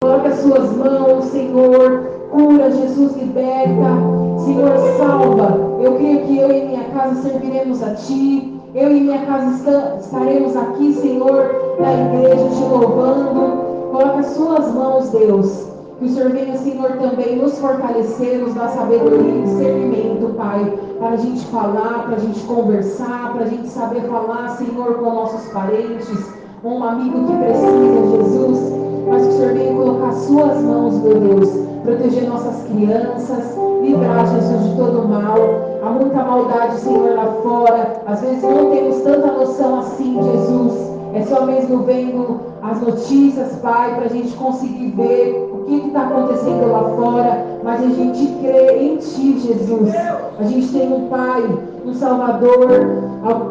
Coloque as suas mãos, Senhor. Cura, Jesus, liberta. Senhor, salva. Eu creio que eu e minha casa serviremos a Ti. Eu e minha casa estaremos aqui, Senhor, na igreja, te louvando. Coloque as suas mãos, Deus. Que o Senhor venha, Senhor, também nos fortalecer, nos dar sabedoria e discernimento, Pai, para a gente falar, para a gente conversar, para a gente saber falar, Senhor, com nossos parentes, com um amigo que precisa, Jesus. Mas que o Senhor venha colocar as suas mãos, meu Deus, proteger nossas crianças, livrar, Jesus, de todo mal. Há muita maldade, Senhor, lá fora. Às vezes não temos tanta noção assim, Jesus. É só mesmo vendo as notícias, Pai, para a gente conseguir ver o que está acontecendo lá fora. Mas a gente crê em Ti, Jesus. A gente tem um Pai, um Salvador,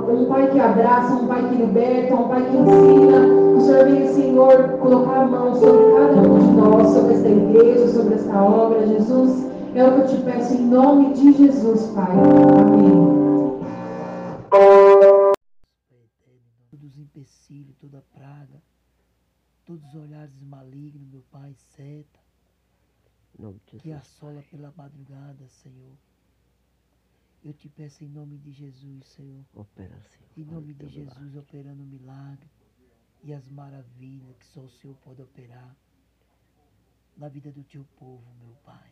um Pai que abraça, um Pai que liberta, um Pai que ensina. O Senhor venha, Senhor, colocar a mão sobre cada um de nós, sobre esta igreja, sobre esta obra, Jesus. É o que eu te peço em nome de Jesus, Pai. Amém. Todos os empecilhos, toda praga, todos os olhares malignos, meu Pai, seta, que assola pela madrugada, Senhor. Eu te peço em nome de Jesus, Senhor. Opera, Senhor. Em nome de Jesus, operando milagre e as maravilhas que só o Senhor pode operar na vida do teu povo, meu Pai.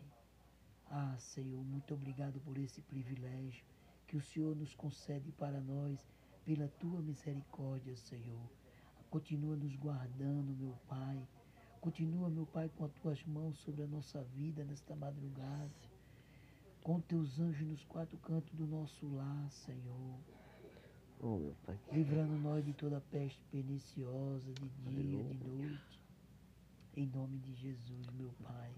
Ah, Senhor, muito obrigado por esse privilégio que o Senhor nos concede para nós pela tua misericórdia, Senhor. Continua nos guardando, meu Pai. Continua, meu Pai, com as tuas mãos sobre a nossa vida nesta madrugada. Com teus anjos nos quatro cantos do nosso lar, Senhor. Oh, meu Pai. Livrando nós de toda peste perniciosa, de dia, de noite. Em nome de Jesus, meu Pai.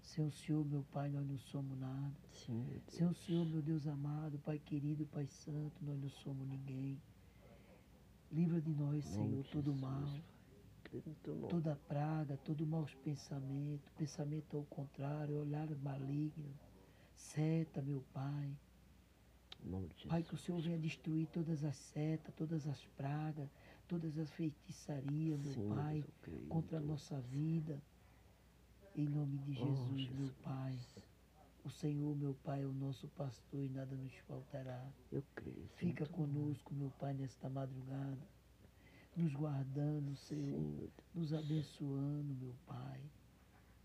Sem o Senhor, meu Pai, nós não somos nada. Sim, Sem o Senhor, meu Deus amado, Pai querido, Pai santo, nós não somos ninguém. Livra de nós, Senhor, todo mal, toda praga, todo maus pensamento, pensamento ao contrário, olhar maligno, seta, meu Pai. Pai, que o Senhor venha destruir todas as setas, todas as pragas, todas as feitiçarias, meu Sim, Pai, contra a nossa vida. Em nome de Oh, Jesus, meu Jesus. Pai. O Senhor, meu Pai, é o nosso pastor e nada nos faltará. Eu creio. Fica Santo conosco, meu Pai, nesta madrugada, nos guardando, Senhor, Sim, nos abençoando, meu Pai.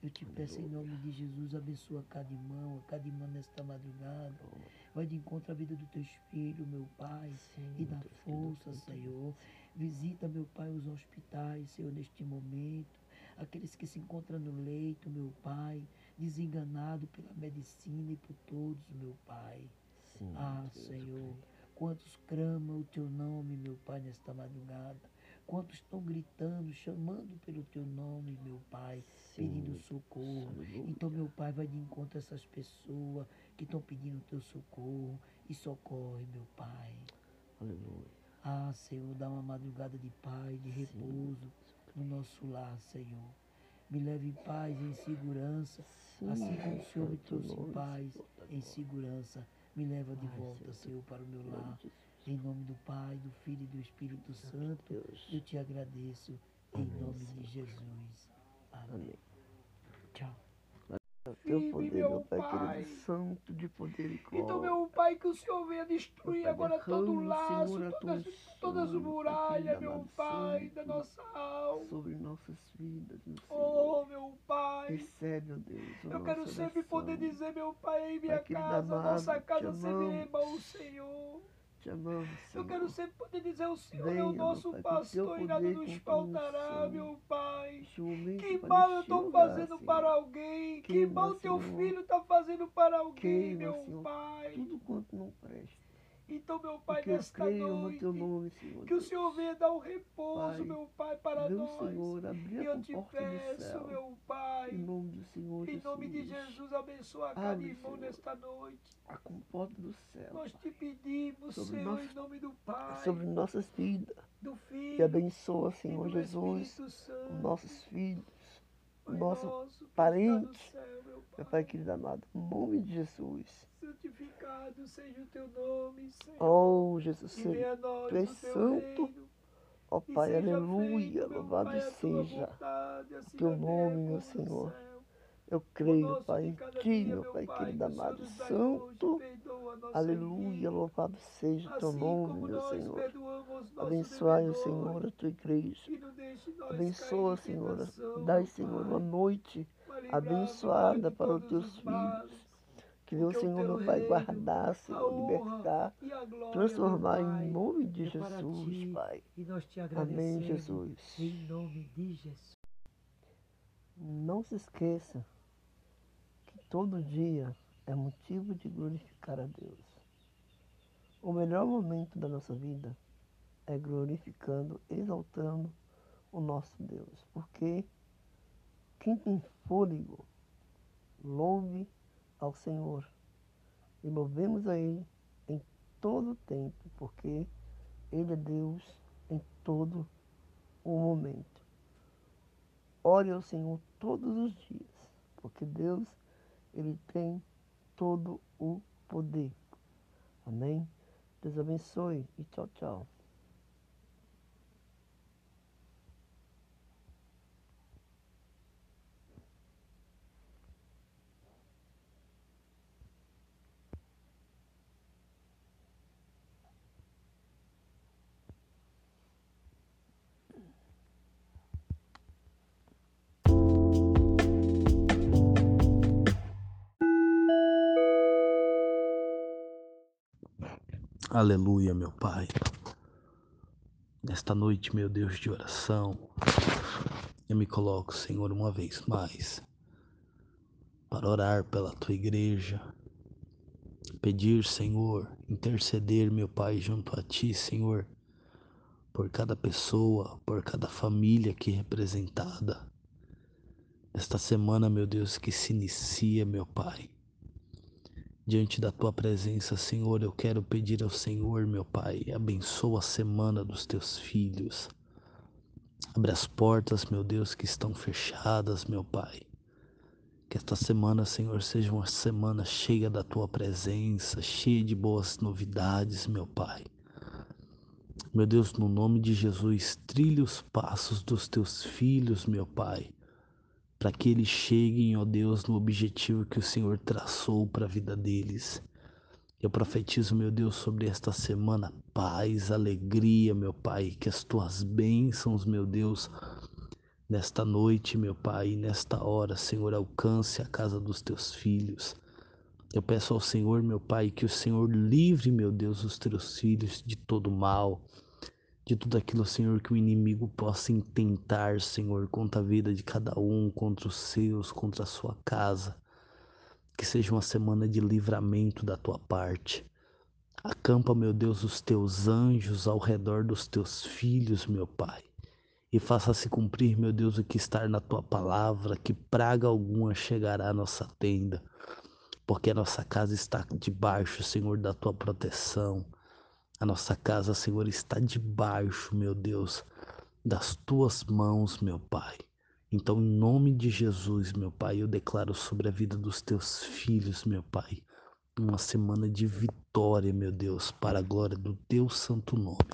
Eu te peço em nome de Jesus, abençoa cada irmão, cada irmã nesta madrugada. Vai de encontro à vida do teu filho, meu Pai, Sim, e dá Deus, força, Deus, Deus. Senhor. Visita, meu Pai, os hospitais, Senhor, neste momento. Aqueles que se encontram no leito, meu Pai, desenganado pela medicina e por todos, meu Pai. Sim, Ah, Deus, eu Senhor, creio. quantos clamam o teu nome, meu Pai, nesta madrugada. Quantos estão gritando, chamando pelo teu nome, meu Pai, Sim, pedindo socorro. Então, meu Pai, vai de encontro a essas pessoas que estão pedindo teu socorro e socorre, meu Pai. Aleluia. Ah, Senhor, dá uma madrugada de paz, de repouso no nosso lar, Senhor. Me leve em paz e em segurança, Sim, assim como o Senhor me trouxe em paz, em segurança. Me leva de volta, Senhor, para o meu lar. Em nome do Pai, do Filho e do Espírito Santo, Deus. eu te agradeço. Em Amém, nome de. Jesus. Amém. Amém. Tchau. Teu poder, meu meu Pai, Pai. querido, santo de poder e glória. Então, meu Pai, que o Senhor venha destruir Pai, agora todo o laço, Senhor, todas, todas as muralhas, meu Pai, santo, da nossa alma. Sobre nossas vidas, meu Senhor. Oh, meu Pai. Recebe, ó Deus, Eu quero sempre oração. poder dizer, meu Pai, em minha Pai casa, amado, nossa casa será amamos. o Senhor. Amamos, Senhor. Eu quero sempre poder dizer, o Senhor é Venha, o meu nosso Pai, teu pastor e nada nos faltará, meu Pai. Que mal eu estou fazendo Senhor. para alguém? Que Queima, mal teu Senhor. filho está fazendo para alguém, Queima, meu Senhor, Pai? Tudo quanto não presta. Então, meu Pai, eu nesta no noite, teu nome, Senhor. que o. Senhor venha dar um repouso, Pai, meu Pai, para Meu nós. Senhor, abri E a eu te peço, céu. meu Pai, Em nome do Senhor em Jesus. nome de Jesus, abençoa cada Abre, irmão Senhor. nesta noite. A comporta do céu. Nós te pedimos, Senhor, nós- em nome do Pai, Sobre nossas vidas. do E Filho abençoa, e Senhor do Jesus, Santo. nossos filhos, nosso parente. meu Pai querido amado, em nome de Jesus. Santificado seja o teu nome, Senhor. Oh, Jesus, nós Tu és o santo. Ó E Pai, aleluia, louvado seja assim teu nome, meu Senhor. Eu creio, Pai, em Ti, meu Pai querido o amado Santo. Aleluia, louvado seja teu Assim nome, meu Senhor. Abençoai, o Senhor, a tua igreja. Abençoa, Senhor. Dai, meu Senhor, uma noite abençoada para os teus os filhos. Que o o Senhor, meu Pai, guardar, Senhor, libertar, transformar meu em nome de é Jesus, Pai. Amém. Jesus. Em nome de Jesus. Não se esqueça que todo dia é motivo de glorificar a Deus. O melhor momento da nossa vida é glorificando, exaltando o nosso Deus. Porque quem tem fôlego, louve ao Senhor. E louvemos a Ele em todo o tempo, porque Ele é Deus em todo o momento. Ore ao Senhor todos os dias, porque Deus, Ele tem todo o poder. Amém? Deus abençoe e tchau, tchau. Aleluia, meu Pai. Nesta noite, meu Deus de oração, eu me coloco, Senhor, uma vez mais, para orar pela tua igreja, pedir, Senhor, interceder, meu Pai, junto a ti, Senhor, por cada pessoa, por cada família aqui representada. Esta semana, meu Deus, que se inicia, meu Pai. Diante da tua presença, Senhor, eu quero pedir ao Senhor, meu Pai, abençoa a semana dos teus filhos. Abre as portas, meu Deus, que estão fechadas, meu Pai. Que esta semana, Senhor, seja uma semana cheia da tua presença, cheia de boas novidades, meu Pai. Meu Deus, no nome de Jesus, trilhe os passos dos teus filhos, meu Pai para que eles cheguem, ó Deus, no objetivo que o Senhor traçou para a vida deles. Eu profetizo, meu Deus, sobre esta semana paz, alegria, meu Pai, que as tuas bênçãos, meu Deus, nesta noite, meu Pai, nesta hora, Senhor, alcance a casa dos teus filhos. Eu peço ao Senhor, meu Pai, que o Senhor livre, meu Deus, os teus filhos de todo mal, de tudo aquilo, Senhor, que o inimigo possa intentar, Senhor, contra a vida de cada um, contra os seus, contra a sua casa. Que seja uma semana de livramento da tua parte. Acampa, meu Deus, os teus anjos ao redor dos teus filhos, meu Pai. E faça se cumprir, meu Deus, o que está na tua palavra, que praga alguma chegará à nossa tenda, porque a nossa casa está debaixo, Senhor, da tua proteção. A nossa casa, Senhor, está debaixo, meu Deus, das tuas mãos, meu Pai. Então, em nome de Jesus, meu Pai, eu declaro sobre a vida dos teus filhos, meu Pai, uma semana de vitória, meu Deus, para a glória do teu santo nome.